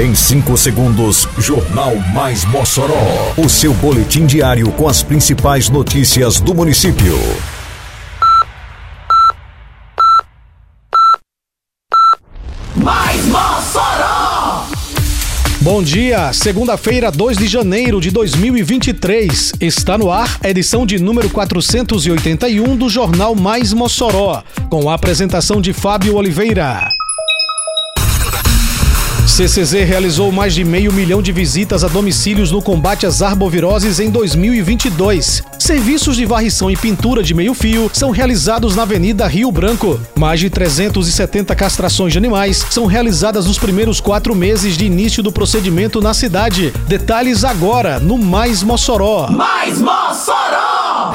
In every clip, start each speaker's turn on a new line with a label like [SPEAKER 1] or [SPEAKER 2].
[SPEAKER 1] Em 5 segundos, Jornal Mais Mossoró. O seu boletim diário com as principais notícias do município.
[SPEAKER 2] Mais Mossoró!
[SPEAKER 3] Bom dia, segunda-feira, 2 de janeiro de 2023. Está no ar a edição de número 481 do Jornal Mais Mossoró, com a apresentação de Fábio Oliveira. CCZ realizou mais de meio milhão de visitas a domicílios no combate às arboviroses em 2022. Serviços de varrição e pintura de meio-fio são realizados na Avenida Rio Branco. Mais de 370 castrações de animais são realizadas nos primeiros quatro meses de início do procedimento na cidade. Detalhes agora no Mais Mossoró.
[SPEAKER 2] Mais Mossoró!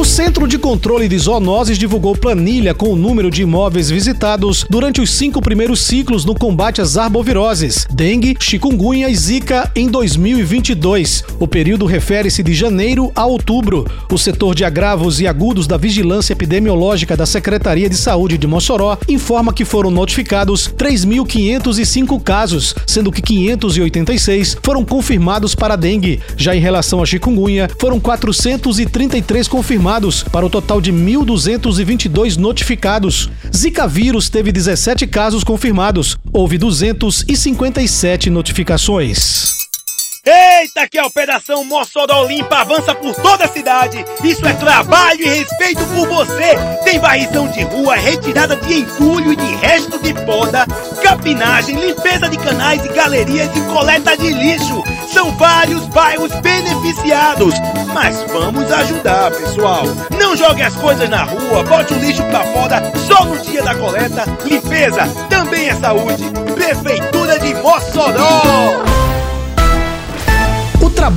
[SPEAKER 3] O Centro de Controle de Zoonoses divulgou planilha com o número de imóveis visitados durante os cinco primeiros ciclos no combate às arboviroses, dengue, chikungunya e zika em 2022. O período refere-se de janeiro a outubro. O setor de agravos e agudos da Vigilância Epidemiológica da Secretaria de Saúde de Mossoró informa que foram notificados 3.505 casos, sendo que 586 foram confirmados para dengue. Já em relação à chikungunya, foram 433 confirmados para o total de 1.222 notificados. Zika vírus teve 17 casos confirmados. Houve 257 notificações.
[SPEAKER 4] Eita, que a Operação Mossoró Limpa avança por toda a cidade. Isso é trabalho e respeito por você. Tem varrição de rua, retirada de entulho e de resto de poda, capinagem, limpeza de canais e galerias e coleta de lixo. São vários bairros beneficiados. Mas vamos ajudar, pessoal. Não jogue as coisas na rua, bote o lixo pra fora só no dia da coleta. Limpeza também é saúde. Prefeitura de Mossoró.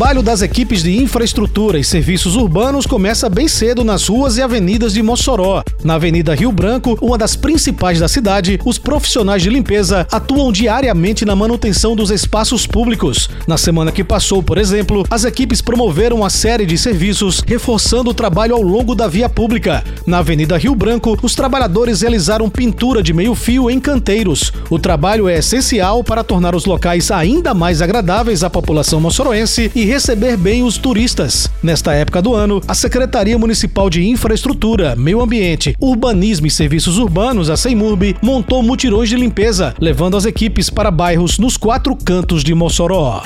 [SPEAKER 3] Trabalho das equipes de infraestrutura e serviços urbanos começa bem cedo nas ruas e avenidas de Mossoró. Na Avenida Rio Branco, uma das principais da cidade, os profissionais de limpeza atuam diariamente na manutenção dos espaços públicos. Na semana que passou, por exemplo, as equipes promoveram uma série de serviços reforçando o trabalho ao longo da via pública. Na Avenida Rio Branco, os trabalhadores realizaram pintura de meio-fio em canteiros. O trabalho é essencial para tornar os locais ainda mais agradáveis à população moçoroense e receber bem os turistas. Nesta época do ano, a Secretaria Municipal de Infraestrutura, Meio Ambiente, Urbanismo e Serviços Urbanos, a CEMURB, montou mutirões de limpeza, levando as equipes para bairros nos quatro cantos de Mossoró.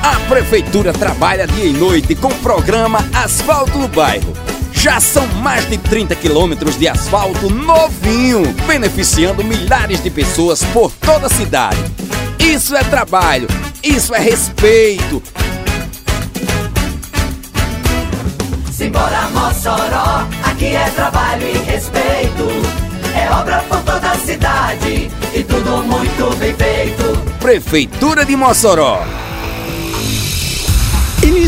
[SPEAKER 5] A Prefeitura trabalha dia e noite com o programa Asfalto no Bairro. Já são mais de 30 quilômetros de asfalto novinho, beneficiando milhares de pessoas por toda a cidade. Isso é trabalho, isso é respeito,
[SPEAKER 2] Simbora Mossoró, aqui é trabalho e respeito. É obra por toda a cidade e tudo muito bem feito.
[SPEAKER 5] Prefeitura de Mossoró.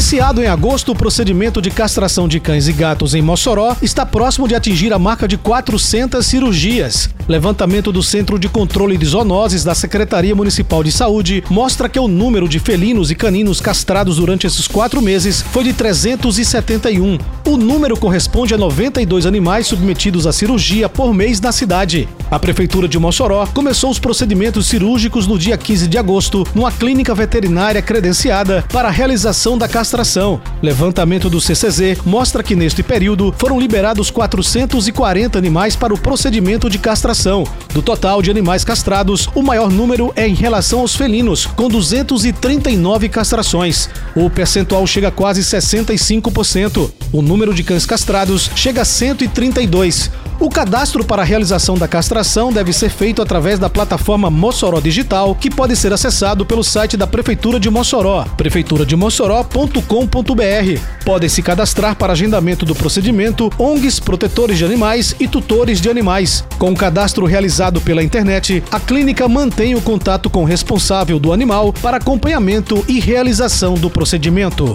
[SPEAKER 3] Iniciado em agosto, o procedimento de castração de cães e gatos em Mossoró está próximo de atingir a marca de 400 cirurgias. Levantamento do Centro de Controle de Zoonoses da Secretaria Municipal de Saúde mostra que o número de felinos e caninos castrados durante esses quatro meses foi de 371. O número corresponde a 92 animais submetidos à cirurgia por mês na cidade. A Prefeitura de Mossoró começou os procedimentos cirúrgicos no dia 15 de agosto, numa clínica veterinária credenciada para a realização da castração. Levantamento do CCZ mostra que neste período foram liberados 440 animais para o procedimento de castração. Do total de animais castrados, o maior número é em relação aos felinos, com 239 castrações. O percentual chega a quase 65%. O número de cães castrados chega a 132. O cadastro para a realização da castração deve ser feito através da plataforma Mossoró Digital, que pode ser acessado pelo site da Prefeitura de Mossoró, prefeiturademossoró.com.br. Podem se cadastrar para agendamento do procedimento ONGs, protetores de animais e tutores de animais. Com o cadastro realizado pela internet, a clínica mantém o contato com o responsável do animal para acompanhamento e realização do procedimento.